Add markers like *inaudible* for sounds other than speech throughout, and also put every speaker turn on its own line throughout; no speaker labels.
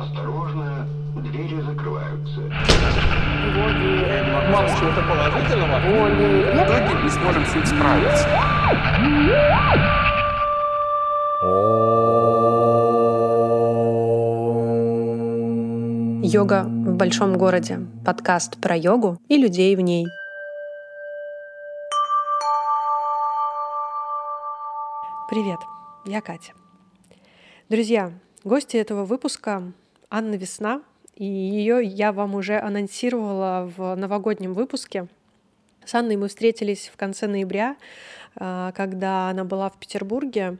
Осторожно, двери закрываются.
Сказать чего-то положительного. В итоге не сможем с ним справиться.
Йога в большом городе. Подкаст про йогу и людей в ней. Привет, я Катя. Друзья, гости этого выпуска Анна Весна, и ее я вам уже анонсировала в новогоднем выпуске. С Анной мы встретились в конце ноября, а, когда она была в Петербурге.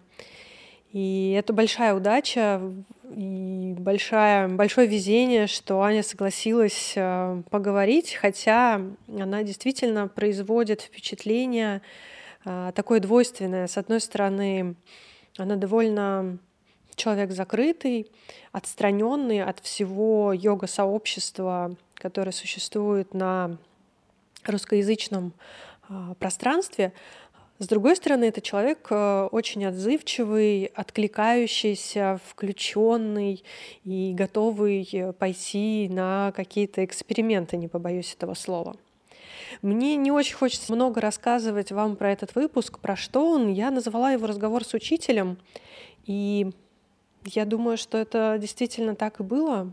И это большая удача и большая, большое везение, что Аня согласилась а, поговорить, хотя она действительно производит впечатление а, такое двойственное. С одной стороны, она довольно человек закрытый, отстраненный от всего йога-сообщества, которое существует на русскоязычном а, пространстве. С другой стороны, это человек э, очень отзывчивый, откликающийся, включенный и готовый пойти на какие-то эксперименты, не побоюсь этого слова. Мне не очень хочется много рассказывать вам про этот выпуск, про что он. Я назвала его «Разговор с учителем», и я думаю, что это действительно так и было.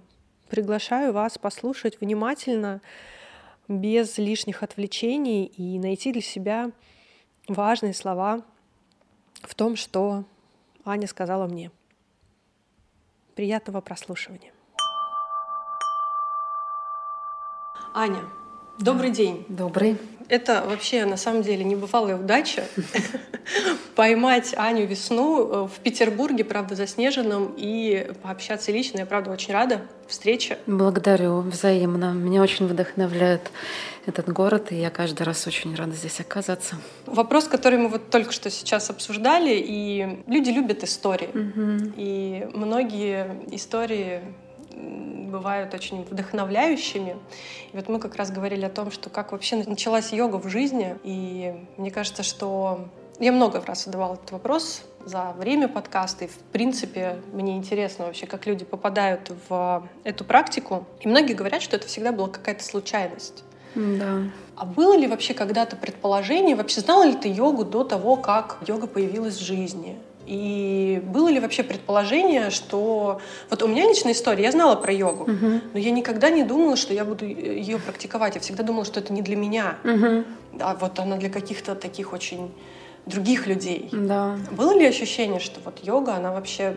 Приглашаю вас послушать внимательно, без лишних отвлечений и найти для себя важные слова в том, что Аня сказала мне. Приятного прослушивания. Аня, добрый день.
Добрый.
Это вообще на самом деле небывалая удача *laughs* поймать Аню Весну э, в Петербурге, правда, заснеженном, и пообщаться лично. Я, правда, очень рада встрече.
Благодарю взаимно. Меня очень вдохновляет этот город, и я каждый раз очень рада здесь оказаться.
Вопрос, который мы вот только что сейчас обсуждали, и люди любят истории. Угу. И многие истории бывают очень вдохновляющими. И вот мы как раз говорили о том, что как вообще началась йога в жизни. И мне кажется, что я много раз задавала этот вопрос за время подкаста. И, в принципе, мне интересно вообще, как люди попадают в эту практику. И многие говорят, что это всегда была какая-то случайность.
Да.
А было ли вообще когда-то предположение, вообще знала ли ты йогу до того, как йога появилась в жизни? И было ли вообще предположение, что... Вот у меня личная история, я знала про йогу, uh-huh. но я никогда не думала, что я буду ее практиковать. Я всегда думала, что это не для меня. Uh-huh. А вот она для каких-то таких очень других людей.
Да.
Было ли ощущение, что вот йога, она вообще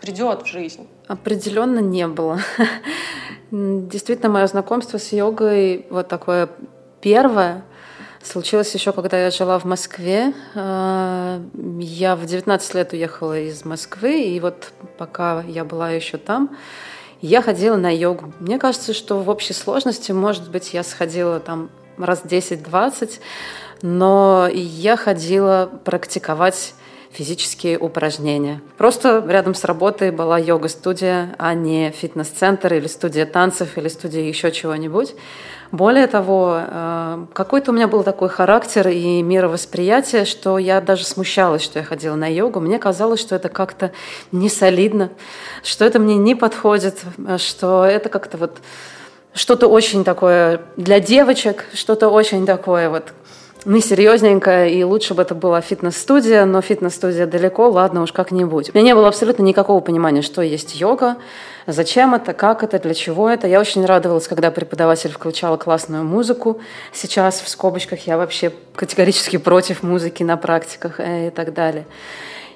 придет в жизнь?
Определенно не было. *laughs* Действительно, мое знакомство с йогой вот такое первое — Случилось еще, когда я жила в Москве. А, я в 19 лет уехала из Москвы, и вот пока я была еще там, я ходила на йогу. Мне кажется, что в общей сложности, может быть, я сходила там раз 10-20, но я ходила практиковать физические упражнения. Просто рядом с работой была йога-студия, а не фитнес-центр или студия танцев или студия еще чего-нибудь. Более того, э, какой-то у меня был такой характер и мировосприятие, что я даже смущалась, что я ходила на йогу. Мне казалось, что это как-то не солидно, что это мне не подходит, что это как-то вот что-то очень такое для девочек, что-то очень такое вот мы серьезненько, и лучше бы это была фитнес-студия, но фитнес-студия далеко, ладно уж как-нибудь. У меня не было абсолютно никакого понимания, что есть йога, зачем это, как это, для чего это. Я очень радовалась, когда преподаватель включала классную музыку. Сейчас в скобочках я вообще категорически против музыки на практиках э, и так далее.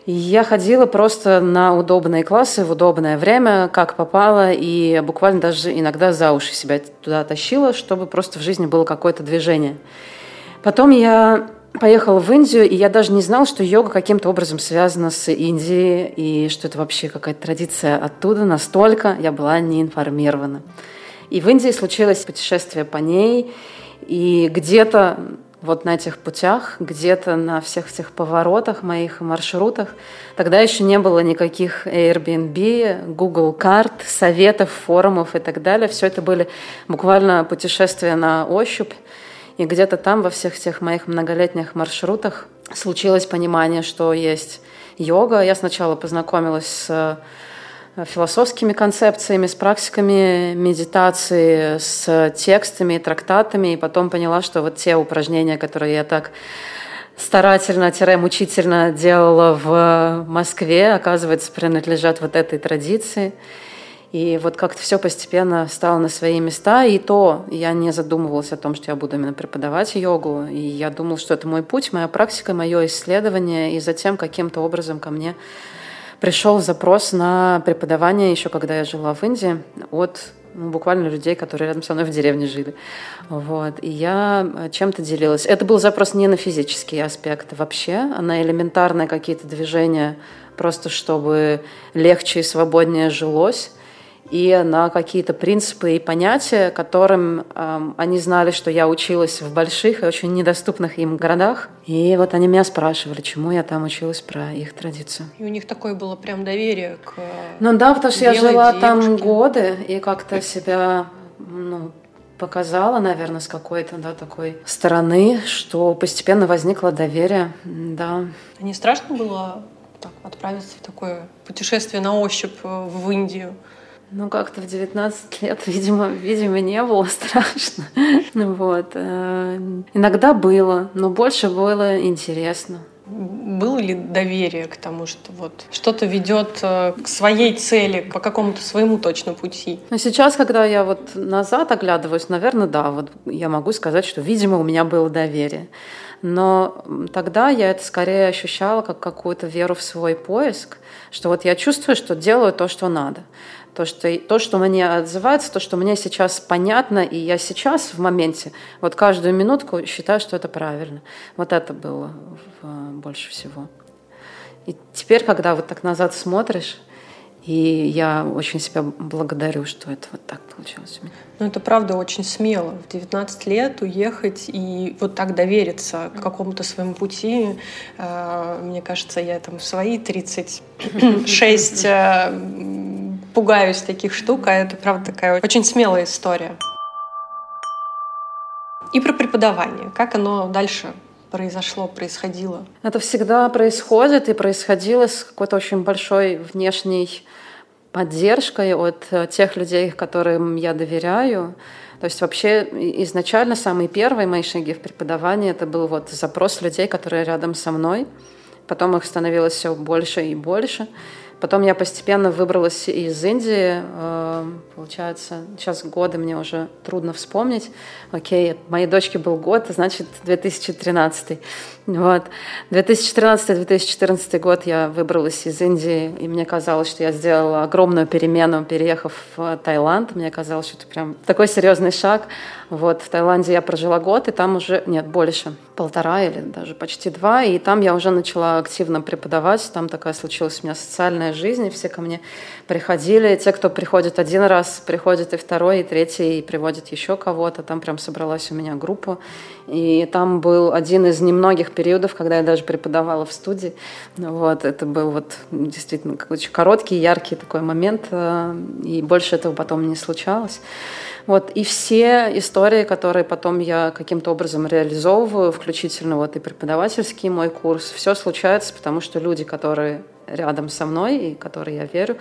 Я ходила просто на удобные классы в удобное время, как попало, и буквально даже иногда за уши себя туда тащила, чтобы просто в жизни было какое-то движение. Потом я поехала в Индию, и я даже не знала, что йога каким-то образом связана с Индией, и что это вообще какая-то традиция оттуда. Настолько я была не информирована. И в Индии случилось путешествие по ней, и где-то вот на этих путях, где-то на всех этих поворотах, моих маршрутах. Тогда еще не было никаких Airbnb, Google карт, советов, форумов и так далее. Все это были буквально путешествия на ощупь. И где-то там во всех тех моих многолетних маршрутах случилось понимание, что есть йога. Я сначала познакомилась с философскими концепциями, с практиками медитации, с текстами, трактатами, и потом поняла, что вот те упражнения, которые я так старательно-мучительно делала в Москве, оказывается, принадлежат вот этой традиции. И вот как-то все постепенно стало на свои места. И то я не задумывалась о том, что я буду именно преподавать йогу. И я думала, что это мой путь, моя практика, мое исследование. И затем каким-то образом ко мне пришел запрос на преподавание, еще когда я жила в Индии, от ну, буквально людей, которые рядом со мной в деревне жили. Вот. И я чем-то делилась. Это был запрос не на физические аспекты вообще, а на элементарные какие-то движения, просто чтобы легче и свободнее жилось и на какие-то принципы и понятия, которым э, они знали, что я училась в больших и очень недоступных им городах. И вот они меня спрашивали, чему я там училась про их традицию.
И у них такое было прям доверие к
Ну да, потому что я жила девушке. там годы и как-то себя ну, показала, наверное, с какой-то да, такой стороны, что постепенно возникло доверие, да.
А не страшно было так, отправиться в такое путешествие на ощупь э, в Индию?
Ну, как-то в 19 лет, *laughs* видимо, видимо, не было страшно. *laughs* Ну вот. Э, иногда было, но больше было интересно.
Было ли доверие к тому, что вот что-то ведет э, к своей цели, по какому-то своему точно пути?
Но сейчас, когда я вот назад оглядываюсь, наверное, да, вот я могу сказать, что, видимо, у меня было доверие. Но тогда я это скорее ощущала как какую-то веру в свой поиск, что вот я чувствую, что делаю то, что надо то, что, то, что мне отзывается, то, что мне сейчас понятно, и я сейчас в моменте, вот каждую минутку считаю, что это правильно. Вот это было больше всего. И теперь, когда вот так назад смотришь, и я очень себя благодарю, что это вот так получилось у меня.
Ну, это правда очень смело. В 19 лет уехать и вот так довериться какому-то своему пути. Э, мне кажется, я там в свои 36 пугаюсь таких штук, а это, правда, такая очень смелая история. И про преподавание. Как оно дальше произошло, происходило?
Это всегда происходит и происходило с какой-то очень большой внешней поддержкой от тех людей, которым я доверяю. То есть вообще изначально самые первые мои шаги в преподавании это был вот запрос людей, которые рядом со мной. Потом их становилось все больше и больше. Потом я постепенно выбралась из Индии. Э, получается, сейчас годы мне уже трудно вспомнить. Окей, моей дочке был год, значит, 2013. Вот. 2013-2014 год я выбралась из Индии, и мне казалось, что я сделала огромную перемену, переехав в Таиланд. Мне казалось, что это прям такой серьезный шаг. Вот. В Таиланде я прожила год, и там уже, нет, больше, полтора или даже почти два, и там я уже начала активно преподавать. Там такая случилась у меня социальная жизнь, и все ко мне приходили. Те, кто приходит один раз, приходят и второй, и третий, и приводят еще кого-то. Там прям собралась у меня группа. И там был один из немногих периодов, когда я даже преподавала в студии. Вот, это был вот действительно очень короткий, яркий такой момент, э, и больше этого потом не случалось. Вот, и все истории, которые потом я каким-то образом реализовываю, включительно вот и преподавательский мой курс, все случается, потому что люди, которые рядом со мной и которой я верю.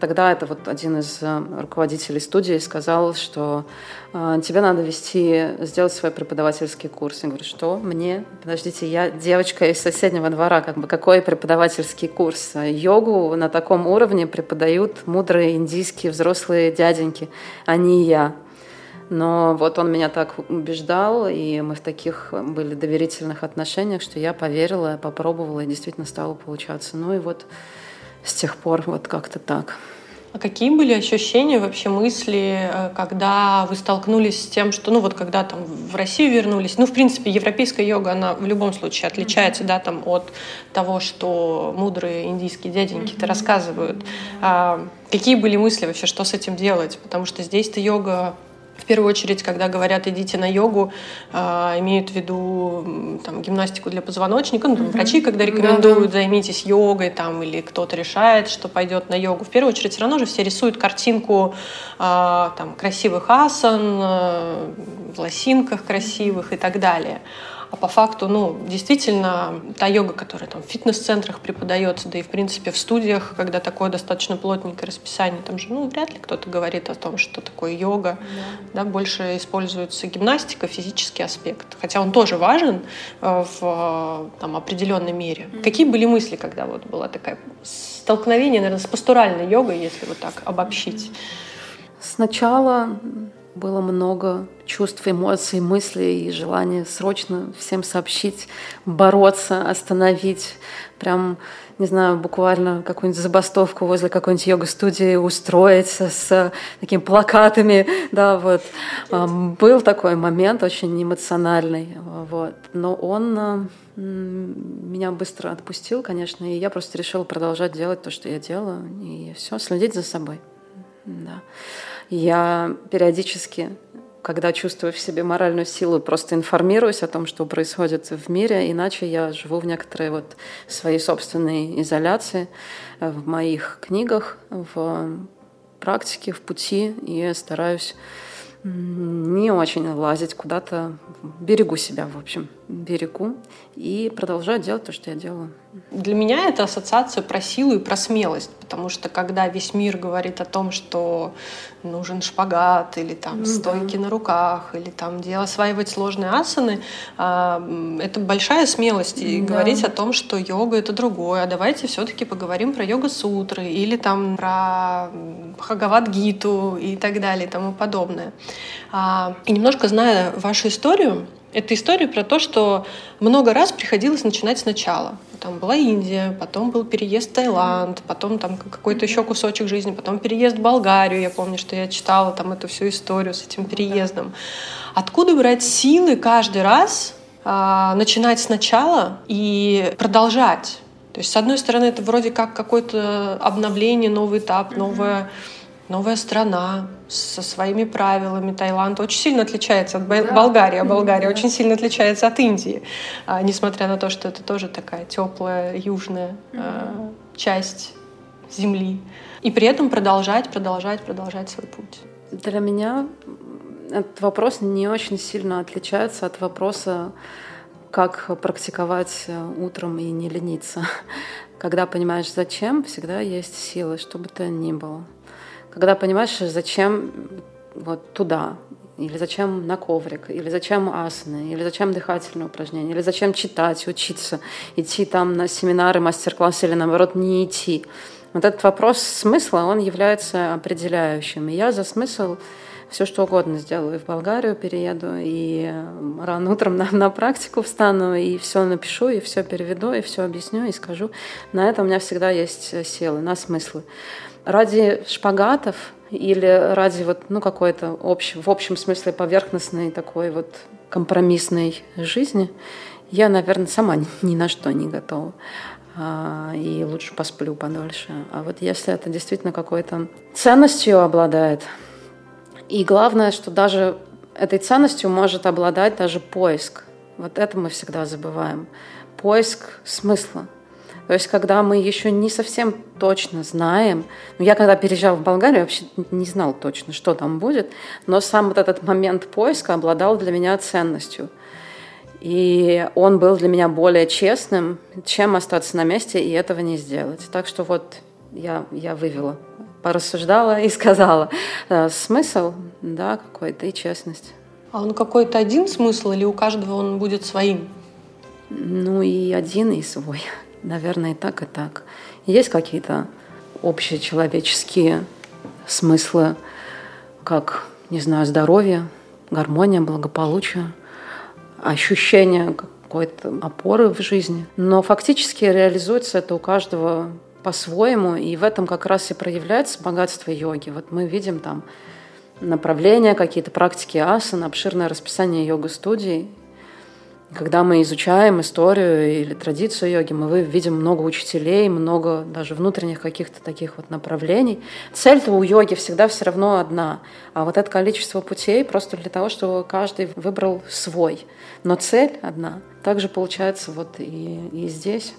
Тогда это вот один из э, руководителей студии сказал, что э, тебе надо вести, сделать свой преподавательский курс. Я говорю, что мне? Подождите, я девочка из соседнего двора, как бы какой преподавательский курс? Йогу на таком уровне преподают мудрые индийские взрослые дяденьки, а не я. Но вот он меня так убеждал, и мы в таких были доверительных отношениях, что я поверила, попробовала, и действительно стало получаться. Ну и вот с тех пор вот как-то так.
А какие были ощущения, вообще мысли, э, когда вы столкнулись с тем, что, ну вот когда там в Россию вернулись, ну в принципе европейская йога, она в любом случае отличается, mm-hmm. да, там от того, что мудрые индийские дяденьки-то mm-hmm. рассказывают. А, какие были мысли вообще, что с этим делать? Потому что здесь-то йога в первую очередь, когда говорят «идите на йогу», э, имеют в виду там, гимнастику для позвоночника. Ну, там, mm-hmm. Врачи, когда рекомендуют «займитесь йогой», там, или кто-то решает, что пойдет на йогу, в первую очередь все равно же все рисуют картинку э, там, красивых асан, э, в лосинках красивых и так далее. А по факту, ну, действительно, та йога, которая там в фитнес-центрах преподается, да и, в принципе, в студиях, когда такое достаточно плотненькое расписание, там же, ну, вряд ли кто-то говорит о том, что такое йога, да, да больше используется гимнастика, физический аспект, хотя он тоже важен э, в там, определенной мере. Mm-hmm. Какие были мысли, когда вот была такая столкновение, наверное, с пастуральной йогой, если вот так обобщить?
Сначала было много чувств, эмоций, мыслей и желания срочно всем сообщить, бороться, остановить. Прям, не знаю, буквально какую-нибудь забастовку возле какой-нибудь йога-студии устроить с такими плакатами. Да, вот. Был такой момент очень эмоциональный. Вот. Но он меня быстро отпустил, конечно, и я просто решила продолжать делать то, что я делаю, и все, следить за собой. Да. Я периодически, когда чувствую в себе моральную силу, просто информируюсь о том, что происходит в мире, иначе я живу в некоторой вот своей собственной изоляции э, в моих книгах, в практике, в пути, и стараюсь не очень лазить куда-то, берегу себя, в общем, берегу и продолжаю делать то, что я делаю.
Для меня это ассоциация про силу и про смелость, потому что когда весь мир говорит о том, что нужен шпагат или там ну, стойки да. на руках или там дело осваивать сложные асаны, а, это большая смелость и да. говорить о том, что йога это другое. А давайте все-таки поговорим про йога-сутры или там про Бхагавад-гиту и так далее и тому подобное. А, и немножко зная вашу историю, это история про то, что много раз приходилось начинать сначала. Там была Индия, потом был переезд в Таиланд, потом там какой-то еще кусочек жизни, потом переезд в Болгарию. Я помню, что я читала там эту всю историю с этим переездом. Откуда брать силы каждый раз а, начинать сначала и продолжать? То есть, с одной стороны, это вроде как какое-то обновление, новый этап, новое новая страна со своими правилами. Таиланд очень сильно отличается от да. Болгарии, а Болгария да. очень сильно отличается от Индии, а, несмотря на то, что это тоже такая теплая южная а, часть земли. И при этом продолжать, продолжать, продолжать свой путь.
Для меня этот вопрос не очень сильно отличается от вопроса, как практиковать утром и не лениться. *laughs* Когда понимаешь, зачем, всегда есть силы, что бы то ни было. Когда понимаешь, зачем вот туда, или зачем на коврик, или зачем асаны, или зачем дыхательные упражнения, или зачем читать, учиться, идти там на семинары, мастер-классы, или наоборот не идти. Вот этот вопрос смысла, он является определяющим. И я за смысл все что угодно сделаю. И в Болгарию перееду, и рано утром на, на практику встану, и все напишу, и все переведу, и все объясню, и скажу. На это у меня всегда есть силы, на смыслы ради шпагатов или ради вот, ну, какой-то общ, в общем смысле поверхностной такой вот компромиссной жизни, я, наверное, сама ни на что не готова. А, и лучше посплю подольше. А вот если это действительно какой-то ценностью обладает, и главное, что даже этой ценностью может обладать даже поиск. Вот это мы всегда забываем. Поиск смысла. То есть, когда мы еще не совсем точно знаем, ну, я когда переезжала в Болгарию, вообще не знал точно, что там будет, но сам вот этот момент поиска обладал для меня ценностью. И он был для меня более честным, чем остаться на месте и этого не сделать. Так что вот я, я вывела, порассуждала и сказала. Э, смысл, да, какой-то и честность.
А он какой-то один смысл или у каждого он будет своим?
Ну и один, и свой. Наверное, и так, и так. Есть какие-то общие человеческие смыслы, как, не знаю, здоровье, гармония, благополучие, ощущение какой-то опоры в жизни. Но фактически реализуется это у каждого по-своему, и в этом как раз и проявляется богатство йоги. Вот мы видим там направления, какие-то практики асан, обширное расписание йога-студий, когда мы изучаем историю или традицию йоги, мы видим много учителей, много даже внутренних каких-то таких вот направлений. Цель-то у йоги всегда все равно одна. А вот это количество путей просто для того, чтобы каждый выбрал свой. Но цель одна. Также получается вот и, и здесь.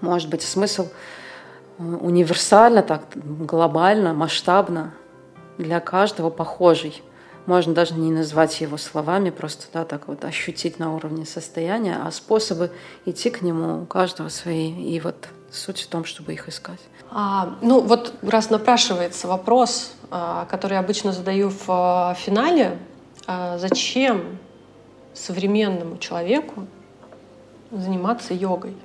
Может быть, смысл э, универсально, так глобально, масштабно, для каждого похожий. Можно даже не назвать его словами, просто да, так вот ощутить на уровне состояния, а способы идти к нему у каждого свои. И вот суть в том, чтобы их искать.
А, ну вот раз напрашивается вопрос, а, который обычно задаю в а, финале, а, зачем современному человеку заниматься йогой?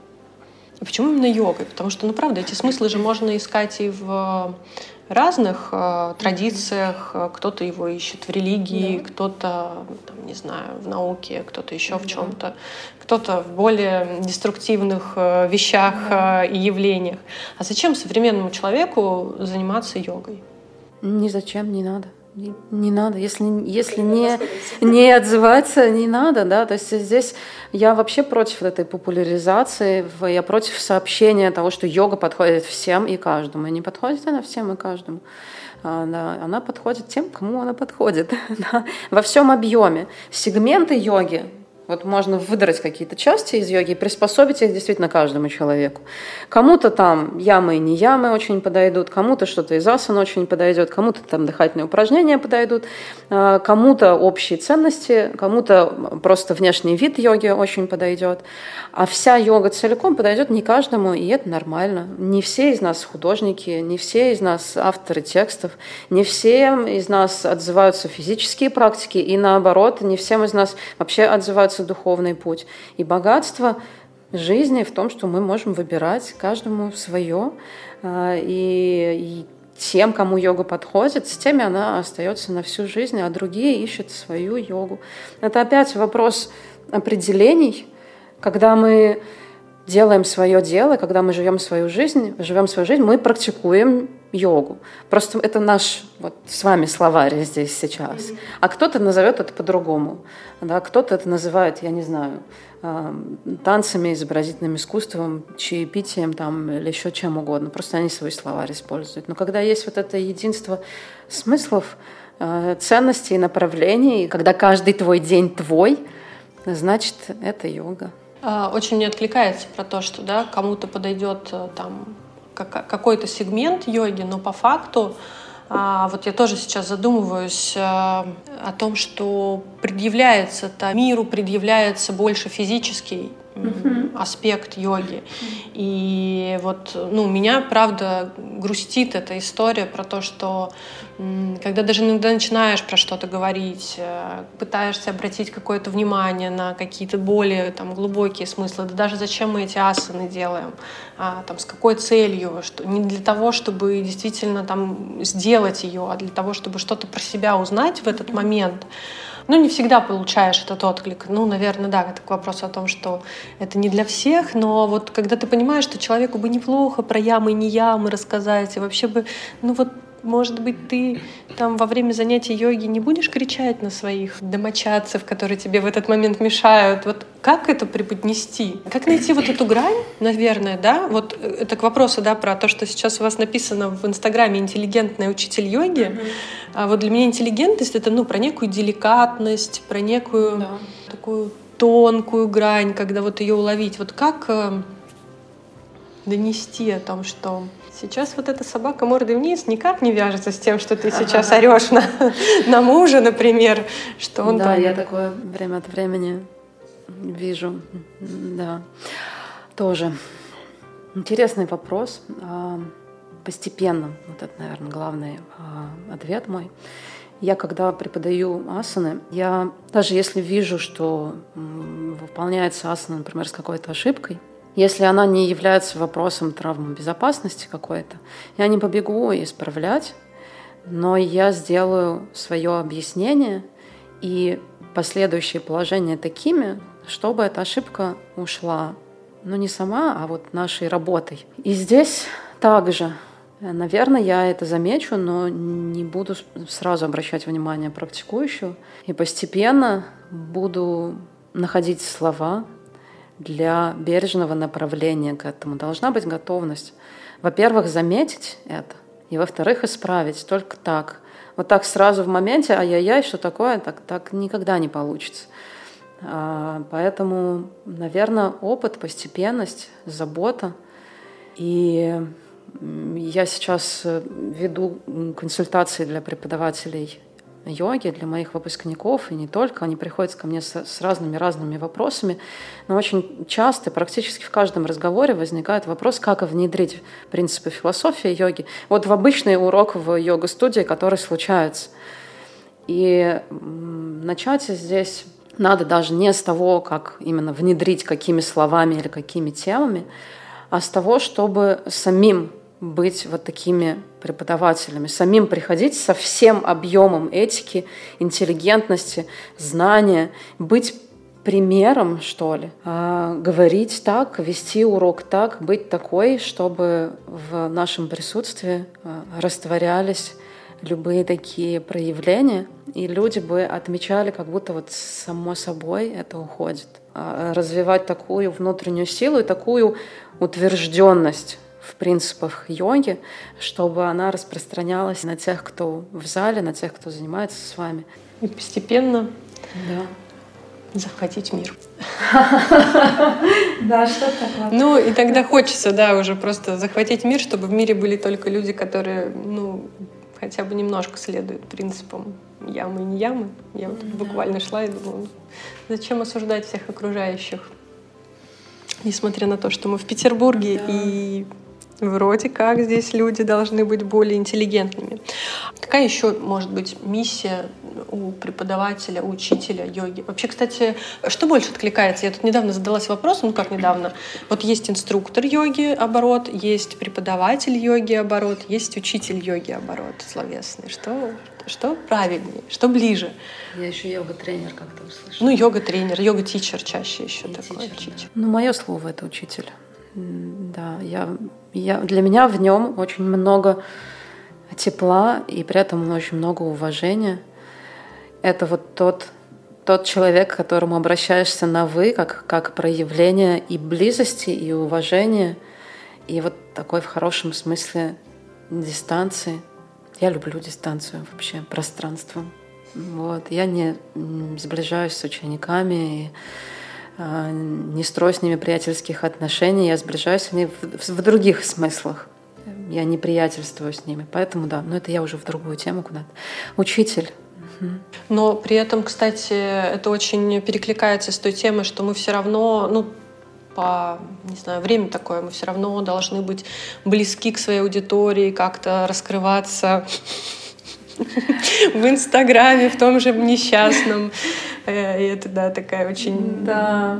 Почему именно йогой? Потому что, ну правда, эти смыслы же можно искать и в разных э, традициях. Э, кто-то его ищет в религии, да. кто-то, там, не знаю, в науке, кто-то еще да. в чем-то, кто-то в более деструктивных э, вещах да. э, и явлениях. А зачем современному человеку заниматься йогой?
Ни зачем, не надо. Не, не надо, если, если не, не отзываться, не надо, да, то есть здесь я вообще против этой популяризации, я против сообщения того, что йога подходит всем и каждому, и не подходит она всем и каждому, а, да, она подходит тем, кому она подходит, *laughs* да, во всем объеме. Сегменты йоги вот можно выдрать какие-то части из йоги и приспособить их действительно каждому человеку. Кому-то там ямы и не ямы очень подойдут, кому-то что-то из асан очень подойдет, кому-то там дыхательные упражнения подойдут, а, кому-то общие ценности, кому-то просто внешний вид йоги очень подойдет. А вся йога целиком подойдет не каждому, и это нормально. Не все из нас художники, не все из нас авторы текстов, не все из нас отзываются физические практики, и наоборот, не всем из нас вообще отзываются развивается духовный путь. И богатство жизни в том, что мы можем выбирать каждому свое. А, и, тем, кому йога подходит, с теми она остается на всю жизнь, а другие ищут свою йогу. Это опять вопрос определений, когда мы делаем свое дело, когда мы живем свою жизнь, живем свою жизнь, мы практикуем йогу. Просто это наш вот с вами словарь здесь сейчас. А кто-то назовет это по-другому. Да? Кто-то это называет, я не знаю, танцами, изобразительным искусством, чаепитием там, или еще чем угодно. Просто они свой словарь используют. Но когда есть вот это единство смыслов, э, ценностей, направлений, когда каждый твой день твой, значит, это йога.
А, очень мне откликается про то, что да, кому-то подойдет э, какой-то сегмент йоги, но по факту а, вот я тоже сейчас задумываюсь а, о том, что предъявляется-то миру, предъявляется больше физический uh-huh. Аспект йоги. И вот, ну, меня, правда, грустит эта история про то, что когда даже иногда начинаешь про что-то говорить, э, пытаешься обратить какое-то внимание на какие-то более там, глубокие смыслы, да даже зачем мы эти асаны делаем, а, там, с какой целью, что не для того, чтобы действительно там сделать ее, а для того, чтобы что-то про себя узнать в этот момент, ну, не всегда получаешь этот отклик. Ну, наверное, да, это к вопросу о том, что это не для всех, но вот когда ты понимаешь, что человеку бы неплохо про ямы не ямы рассказать, и вообще бы, ну вот может быть, ты там во время занятий йоги не будешь кричать на своих домочадцев, которые тебе в этот момент мешают. Вот как это преподнести? Как найти вот эту грань, наверное, да? Вот э, это к вопросу, да, про то, что сейчас у вас написано в Инстаграме «интеллигентный учитель йоги». Mm-hmm. А вот для меня интеллигентность — это, ну, про некую деликатность, про некую да. такую тонкую грань, когда вот ее уловить. Вот как э, донести о том, что Сейчас вот эта собака мордой вниз никак не вяжется с тем, что ты сейчас орешь на, на мужа, например, что он
Да,
там...
я такое время от времени вижу, да. Тоже интересный вопрос. А, постепенно, вот это, наверное, главный а, ответ мой. Я, когда преподаю асаны, я даже если вижу, что выполняется асана, например, с какой-то ошибкой, если она не является вопросом травмы безопасности какой-то, я не побегу исправлять, но я сделаю свое объяснение и последующие положения такими, чтобы эта ошибка ушла, ну не сама, а вот нашей работой. И здесь также, наверное, я это замечу, но не буду сразу обращать внимание практикующего, и постепенно буду находить слова, для бережного направления к этому. Должна быть готовность, во-первых, заметить это, и во-вторых, исправить. Только так. Вот так сразу в моменте, ай-яй-яй, что такое, так, так никогда не получится. А, поэтому, наверное, опыт, постепенность, забота. И я сейчас веду консультации для преподавателей йоги, для моих выпускников, и не только, они приходят ко мне с, разными-разными вопросами, но очень часто, практически в каждом разговоре возникает вопрос, как внедрить принципы философии йоги. Вот в обычный урок в йога-студии, который случается. И начать здесь надо даже не с того, как именно внедрить какими словами или какими темами, а с того, чтобы самим быть вот такими преподавателями, самим приходить со всем объемом этики, интеллигентности, знания, быть примером, что ли, а, говорить так, вести урок так, быть такой, чтобы в нашем присутствии а, растворялись любые такие проявления, и люди бы отмечали, как будто вот само собой это уходит. А развивать такую внутреннюю силу и такую утвержденность в принципах йоги, чтобы она распространялась на тех, кто в зале, на тех, кто занимается с вами.
И постепенно
да.
захватить мир. *laughs*
Да, что такое?
Ну, и тогда хочется, да, уже просто захватить мир, чтобы в мире были только люди, которые, ну, хотя бы немножко следуют принципам ямы и не ямы. Я вот буквально шла и думала, зачем осуждать всех окружающих? Несмотря на то, что мы в Петербурге да. и Вроде как здесь люди должны быть более интеллигентными. Какая еще может быть миссия у преподавателя, у учителя йоги? Вообще, кстати, что больше откликается? Я тут недавно задалась вопросом, ну как недавно, вот есть инструктор йоги оборот, есть преподаватель йоги оборот, есть учитель йоги оборот словесный. Что, что правильнее, что ближе?
Я еще йога-тренер как-то услышала.
Ну, йога-тренер, йога-тичер чаще еще и такое.
Тичер, да. Ну, мое слово — это учитель. Да, я, я, для меня в нем очень много тепла и при этом очень много уважения. Это вот тот, тот человек, к которому обращаешься на «вы», как, как проявление и близости, и уважения, и вот такой в хорошем смысле дистанции. Я люблю дистанцию вообще, пространство. Вот. Я не сближаюсь с учениками, и не строю с ними приятельских отношений, я сближаюсь с ними в, в других смыслах. Я не приятельствую с ними. Поэтому да, но это я уже в другую тему куда-то. Учитель.
Но при этом, кстати, это очень перекликается с той темой, что мы все равно, ну, по, не знаю, время такое, мы все равно должны быть близки к своей аудитории, как-то раскрываться *laughs* в Инстаграме, в том же несчастном. Э, и это, да, такая очень...
Да.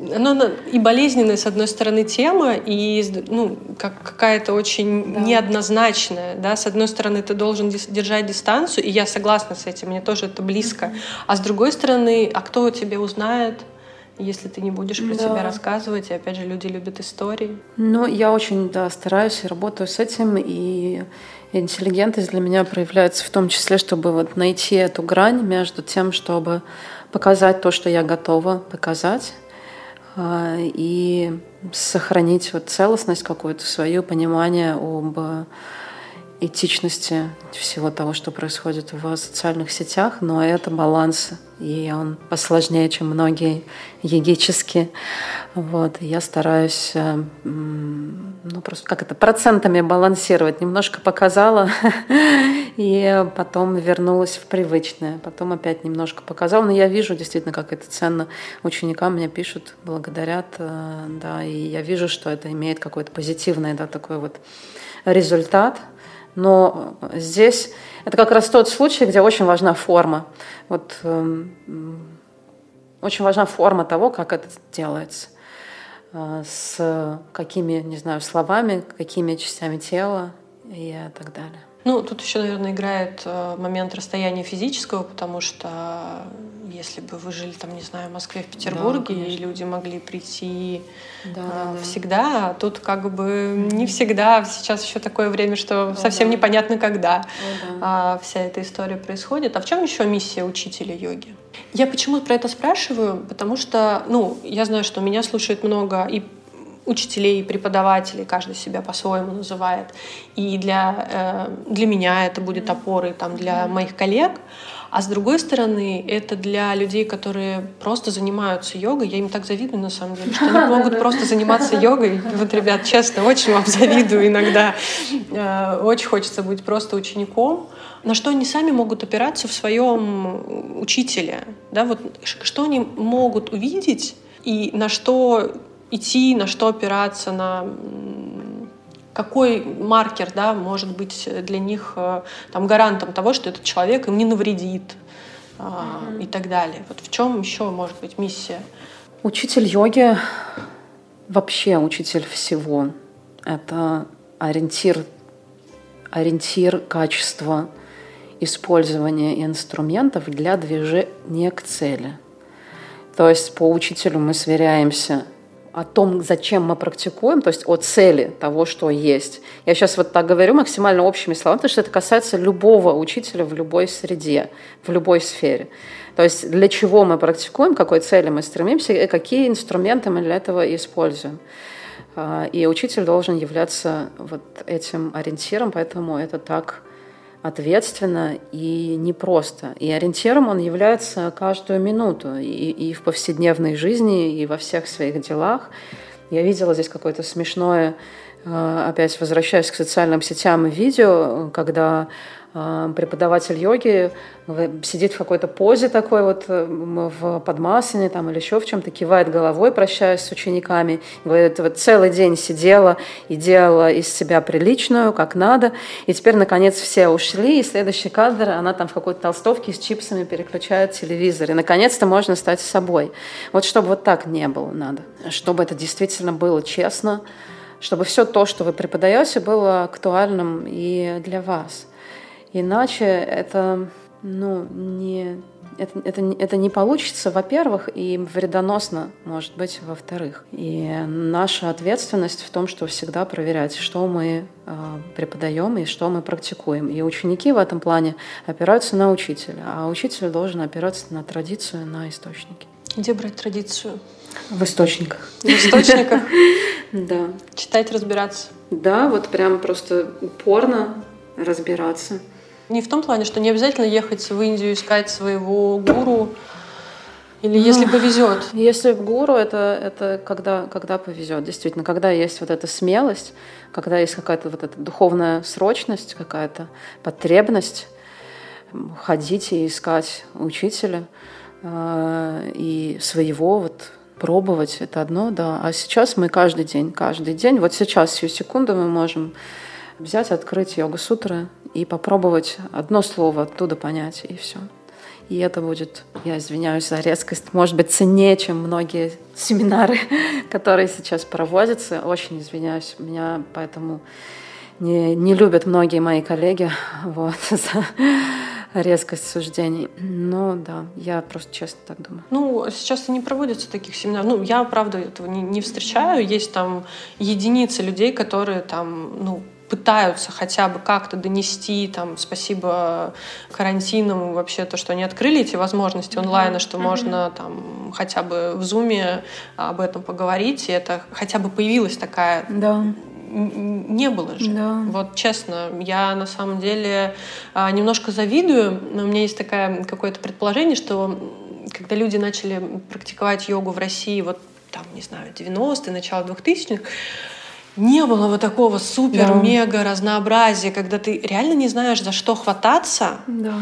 Ну, и болезненная, с одной стороны, тема, и ну, как какая-то очень да. неоднозначная. Да? С одной стороны, ты должен держать дистанцию, и я согласна с этим, мне тоже это близко. Mm-hmm. А с другой стороны, а кто тебе узнает? Если ты не будешь про да. себя рассказывать. И опять же, люди любят истории.
Ну, я очень, да, стараюсь и работаю с этим. И интеллигентность для меня проявляется в том числе, чтобы вот найти эту грань между тем, чтобы показать то, что я готова показать, а, и сохранить вот целостность какую-то, свое понимание об этичности всего того, что происходит в социальных сетях, но это баланс, и он посложнее, чем многие егические. Вот. Я стараюсь, э, ну, просто как это, процентами балансировать. Немножко показала, *laughs* и потом вернулась в привычное. Потом опять немножко показала. Но я вижу действительно, как это ценно. Ученикам мне пишут, благодарят, э, да, и я вижу, что это имеет какой-то позитивный, да, такой вот результат – но здесь это как раз тот случай, где очень важна форма. Вот э, очень важна форма того, как это делается. Э, с какими, не знаю, словами, какими частями тела и так далее.
Ну, тут еще, наверное, играет э, момент расстояния физического, потому что если бы вы жили там, не знаю, в Москве, в Петербурге, да, и люди могли прийти да, а, да, всегда, а тут как бы не всегда. Сейчас еще такое время, что да, совсем да. непонятно, когда да. а, вся эта история происходит. А в чем еще миссия учителя йоги? Я почему про это спрашиваю? Потому что, ну, я знаю, что меня слушает много и учителей, преподавателей, каждый себя по-своему называет. И для, э, для меня это будет опорой там, для моих коллег. А с другой стороны, это для людей, которые просто занимаются йогой. Я им так завидую, на самом деле, что они *laughs* могут просто заниматься *laughs* йогой. Вот, ребят, честно, очень вам завидую иногда. Э, очень хочется быть просто учеником. На что они сами могут опираться в своем учителе. Да, вот, что они могут увидеть и на что идти, на что опираться, на какой маркер да, может быть для них э, там, гарантом того, что этот человек им не навредит mm-hmm. и так далее. Вот в чем еще может быть миссия?
Учитель йоги, вообще учитель всего, это ориентир, ориентир качества использования инструментов для движения к цели. То есть по учителю мы сверяемся о том, зачем мы практикуем, то есть о цели того, что есть. Я сейчас вот так говорю максимально общими словами, потому что это касается любого учителя в любой среде, в любой сфере. То есть для чего мы практикуем, какой цели мы стремимся, и какие инструменты мы для этого используем. А, и учитель должен являться вот этим ориентиром, поэтому это так ответственно и непросто. И ориентиром он является каждую минуту и, и в повседневной жизни, и во всех своих делах. Я видела здесь какое-то смешное, э, опять возвращаясь к социальным сетям, видео, когда преподаватель йоги сидит в какой-то позе такой вот э, в подмасане там или еще в чем-то, кивает головой, прощаясь с учениками, говорит, вот целый день сидела и делала из себя приличную, как надо, и теперь, наконец, все ушли, и следующий кадр, она там в какой-то толстовке с чипсами переключает телевизор, и, наконец-то, можно стать собой. Вот чтобы вот так не было надо, чтобы это действительно было честно, чтобы все то, что вы преподаете, было актуальным и для вас. Иначе это, ну, не, это, это, это не получится, во-первых, и вредоносно, может быть, во-вторых. И наша ответственность в том, что всегда проверять, что мы э, преподаем и что мы практикуем. И ученики в этом плане опираются на учителя, а учитель должен опираться на традицию, на источники.
Где брать традицию?
В источниках.
В источниках? *laughs*
Да.
Читать, разбираться.
Да, вот прям просто упорно разбираться.
Не в том плане, что не обязательно ехать в Индию искать своего гуру, или если ну, повезет?
Если в гуру, это, это когда, когда повезет, действительно. Когда есть вот эта смелость, когда есть какая-то вот эта духовная срочность, какая-то потребность ходить и искать учителя э, и своего вот пробовать, это одно, да. А сейчас мы каждый день, каждый день, вот сейчас, всю секунду мы можем взять, открыть йога-сутры и попробовать одно слово оттуда понять, и все. И это будет, я извиняюсь за резкость, может быть, ценнее, чем многие семинары, *laughs* которые сейчас проводятся. Очень извиняюсь, меня поэтому не, не любят многие мои коллеги *laughs* вот, *laughs* за резкость суждений. Но да, я просто честно так думаю.
Ну, сейчас не проводятся таких семинаров. Ну, я, правда, этого не, не встречаю. Есть там единицы людей, которые там, ну, пытаются хотя бы как-то донести, там, спасибо карантинам вообще то, что они открыли эти возможности онлайна, что mm-hmm. можно там хотя бы в зуме об этом поговорить, и это хотя бы появилась такая
да.
Не было же.
Да.
Вот честно, я на самом деле а, немножко завидую, но у меня есть такое какое-то предположение, что когда люди начали практиковать йогу в России, вот там, не знаю, 90-е, начало 2000-х, не было вот такого супер-мега разнообразия, когда ты реально не знаешь, за что хвататься.
Да.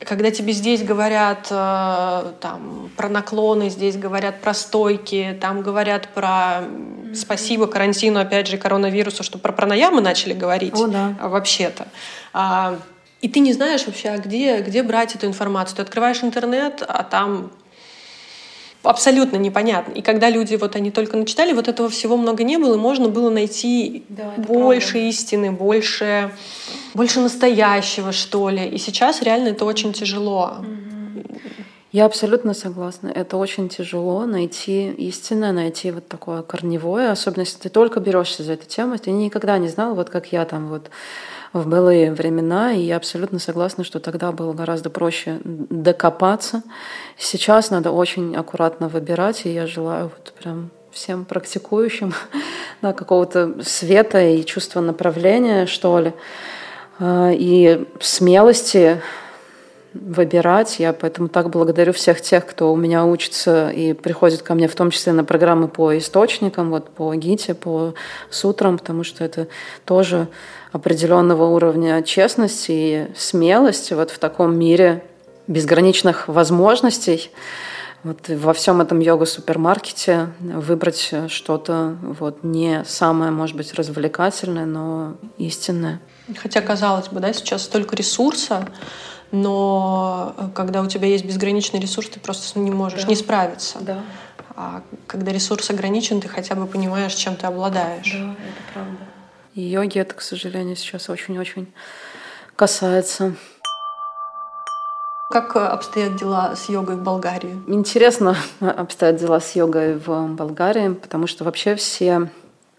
Когда тебе здесь говорят э, там, про наклоны, здесь говорят про стойки, там говорят про mm-hmm. спасибо карантину, опять же, коронавирусу, что про пранаямы начали говорить
О, да.
вообще-то. А, и ты не знаешь вообще, а где, где брать эту информацию. Ты открываешь интернет, а там абсолютно непонятно. И когда люди вот они только начитали, вот этого всего много не было, и можно было найти да, больше правда. истины, больше, больше настоящего, что ли. И сейчас реально это очень тяжело.
Я абсолютно согласна. Это очень тяжело найти истинное, найти вот такое корневое, особенно если ты только берешься за эту тему, ты никогда не знал, вот как я там вот в былые времена, и я абсолютно согласна, что тогда было гораздо проще докопаться. Сейчас надо очень аккуратно выбирать, и я желаю вот прям всем практикующим, *laughs* да, какого-то света и чувства направления, что ли, а, и смелости выбирать. Я поэтому так благодарю всех тех, кто у меня учится и приходит ко мне, в том числе на программы по источникам, вот по ГИТе, по сутрам, потому что это тоже определенного уровня честности и смелости вот в таком мире безграничных возможностей. Вот во всем этом йога-супермаркете выбрать что-то вот не самое, может быть, развлекательное, но истинное.
Хотя, казалось бы, да, сейчас столько ресурса, но э, когда у тебя есть безграничный ресурс, ты просто не можешь да. не справиться.
Да.
А когда ресурс ограничен, ты хотя бы понимаешь, чем ты обладаешь.
Да, это правда. И йоги это, к сожалению, сейчас очень-очень касается.
Как обстоят дела с йогой в Болгарии?
Интересно *laughs* обстоят дела с йогой в Болгарии, потому что вообще все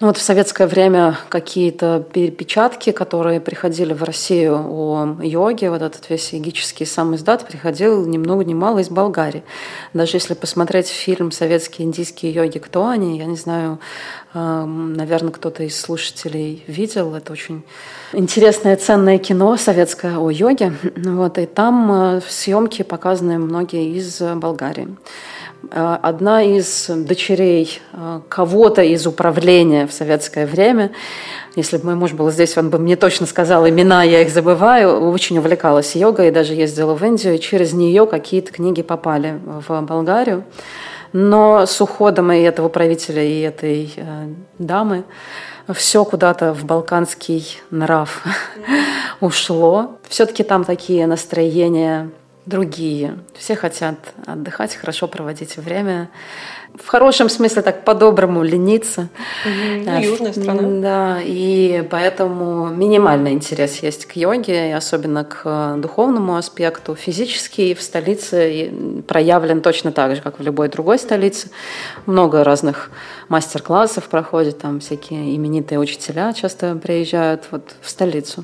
ну вот в советское время какие-то перепечатки, которые приходили в Россию о йоге, вот этот весь йогический сам издат приходил ни много ни мало из Болгарии. Даже если посмотреть фильм «Советские индийские йоги. Кто они?», я не знаю, эм, наверное, кто-то из слушателей видел. Это очень интересное, ценное кино советское о йоге. Вот, и там э, съемки показаны многие из Болгарии. Э, одна из дочерей э, кого-то из управления в советское время, если бы мой муж был здесь, он бы мне точно сказал имена, я их забываю, очень увлекалась йогой, даже ездила в Индию, и через нее какие-то книги попали в Болгарию. Но с уходом и этого правителя, и этой э, дамы все куда-то в балканский нрав *laughs* ушло. Все-таки там такие настроения другие. Все хотят отдыхать, хорошо проводить время. В хорошем смысле так по-доброму лениться.
Mm-hmm. Южная страна.
Да, и поэтому минимальный интерес есть к йоге, и особенно к духовному аспекту. Физический в столице проявлен точно так же, как в любой другой столице. Много разных мастер-классов проходит, там всякие именитые учителя часто приезжают вот в столицу.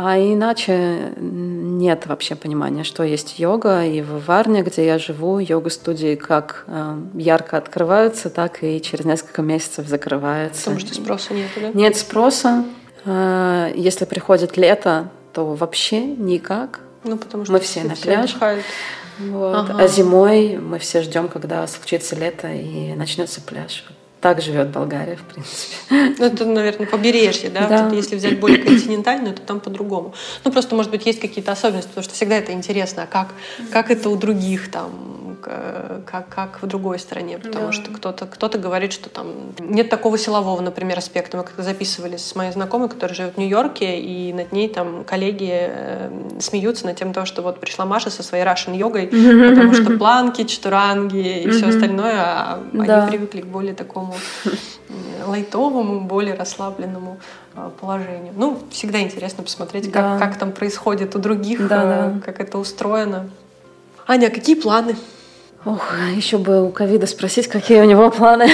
А иначе нет вообще понимания, что есть йога. И в Варне, где я живу, йога-студии как э, ярко открываются, так и через несколько месяцев закрываются.
Потому что спроса нет, да?
Нет спроса. Э, если приходит лето, то вообще никак.
Ну, потому что
мы все, все на пляж. Вот. Ага. А зимой мы все ждем, когда случится лето и начнется пляж. Так живет Болгария, в принципе.
Ну, это, наверное, побережье, да? да. Вот если взять более континентальную, то там по-другому. Ну, просто, может быть, есть какие-то особенности, потому что всегда это интересно, а как, как это у других там, как, как в другой стране, потому да. что кто-то кто говорит, что там нет такого силового, например, аспекта. Мы как-то записывали с моей знакомой, которая живет в Нью-Йорке, и над ней там коллеги э, смеются над тем, что вот пришла Маша со своей Russian йогой, потому что планки, чатуранги и все остальное, а да. они привыкли к более такому лайтовому, более расслабленному а, положению. Ну, всегда интересно посмотреть, да. как, как там происходит у других, да, да. Э, как это устроено. Аня, какие планы?
Ох, еще бы у ковида спросить, какие у него планы,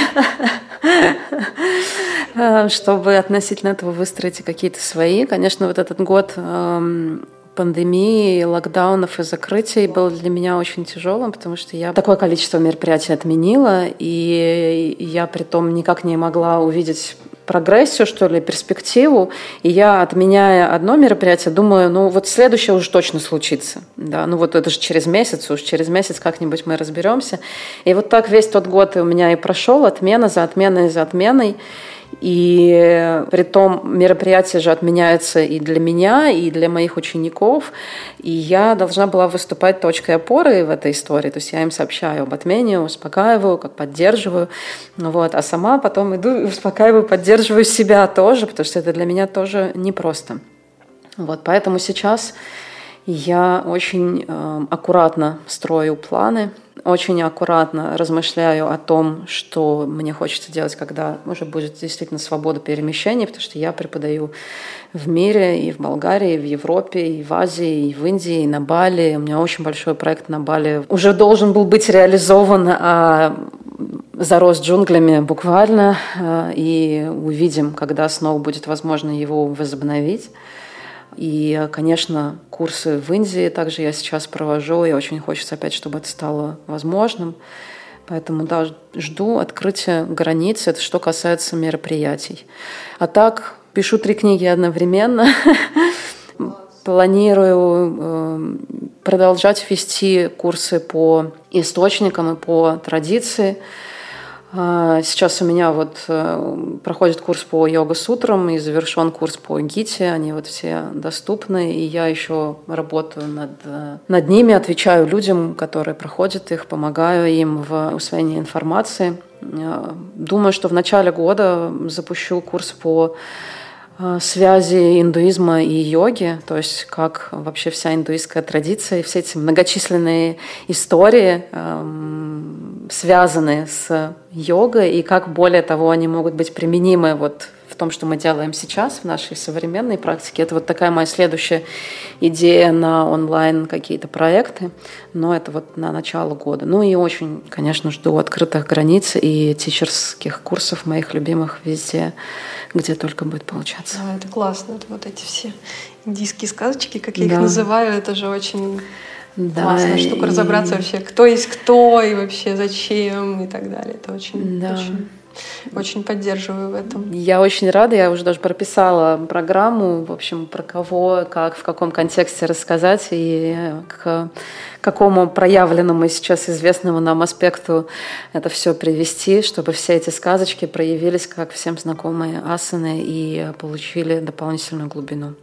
э, чтобы относительно этого выстроить какие-то свои. Конечно, вот этот год эм, пандемии, локдаунов и закрытий был для меня очень тяжелым, потому что я такое количество мероприятий отменила, и я при том никак не могла увидеть прогрессию, что ли, перспективу. И я, отменяя одно мероприятие, думаю, ну вот следующее уже точно случится. Да, ну вот это же через месяц, уж через месяц как-нибудь мы разберемся. И вот так весь тот год у меня и прошел, отмена за отменой за отменой. И при том мероприятие же отменяется и для меня, и для моих учеников. И я должна была выступать точкой опоры в этой истории. То есть я им сообщаю об отмене, успокаиваю, как поддерживаю. Вот. А сама потом иду и успокаиваю, поддерживаю себя тоже, потому что это для меня тоже непросто. Вот. Поэтому сейчас я очень э, аккуратно строю планы, очень аккуратно размышляю о том, что мне хочется делать, когда уже будет действительно свобода перемещения, потому что я преподаю в мире, и в Болгарии, и в Европе, и в Азии, и в Индии, и на Бали. У меня очень большой проект на Бали уже должен был быть реализован, а зарос джунглями буквально, э, и увидим, когда снова будет возможно его возобновить. И, конечно, курсы в Индии также я сейчас провожу, и очень хочется опять, чтобы это стало возможным. Поэтому да, жду открытия границ, это что касается мероприятий. А так, пишу три книги одновременно. *laughs* Планирую э, продолжать вести курсы по источникам и по традиции. А, сейчас у меня вот э, проходит курс по йога-сутрам и завершен курс по гите. Они вот все доступны, и я еще работаю над, э, над ними, отвечаю людям, которые проходят их, помогаю им в усвоении информации. Э, думаю, что в начале года запущу курс по связи индуизма и йоги, то есть как вообще вся индуистская традиция и все эти многочисленные истории эм, связаны с йогой и как более того они могут быть применимы вот в том, что мы делаем сейчас в нашей современной практике. Это вот такая моя следующая идея на онлайн какие-то проекты, но это вот на начало года. Ну и очень, конечно, жду открытых границ и тичерских курсов моих любимых везде, где только будет получаться.
Да, это классно. Это вот эти все индийские сказочки, как я да. их называю, это же очень да, классная штука, и... разобраться вообще, кто есть кто и вообще зачем и так далее. Это очень, да. очень очень поддерживаю в этом.
Я очень рада, я уже даже прописала программу, в общем, про кого, как, в каком контексте рассказать и к какому проявленному сейчас известному нам аспекту это все привести, чтобы все эти сказочки проявились как всем знакомые асаны и получили дополнительную глубину.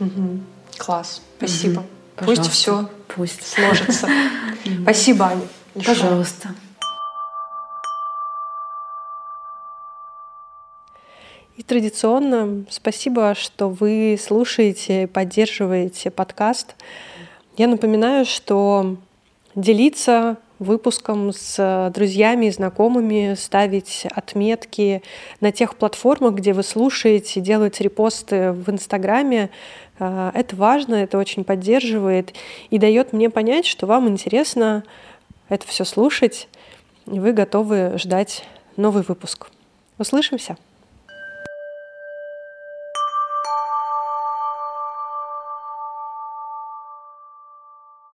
Угу. Класс, спасибо. Угу. Пусть все Пусть. сложится. *laughs* Спасибо, Аня.
Пожалуйста.
И традиционно спасибо, что вы слушаете и поддерживаете подкаст. Я напоминаю, что делиться выпуском с друзьями и знакомыми, ставить отметки на тех платформах, где вы слушаете, делать репосты в Инстаграме. Э, это важно, это очень поддерживает и дает мне понять, что вам интересно это все слушать, и вы готовы ждать новый выпуск. Услышимся!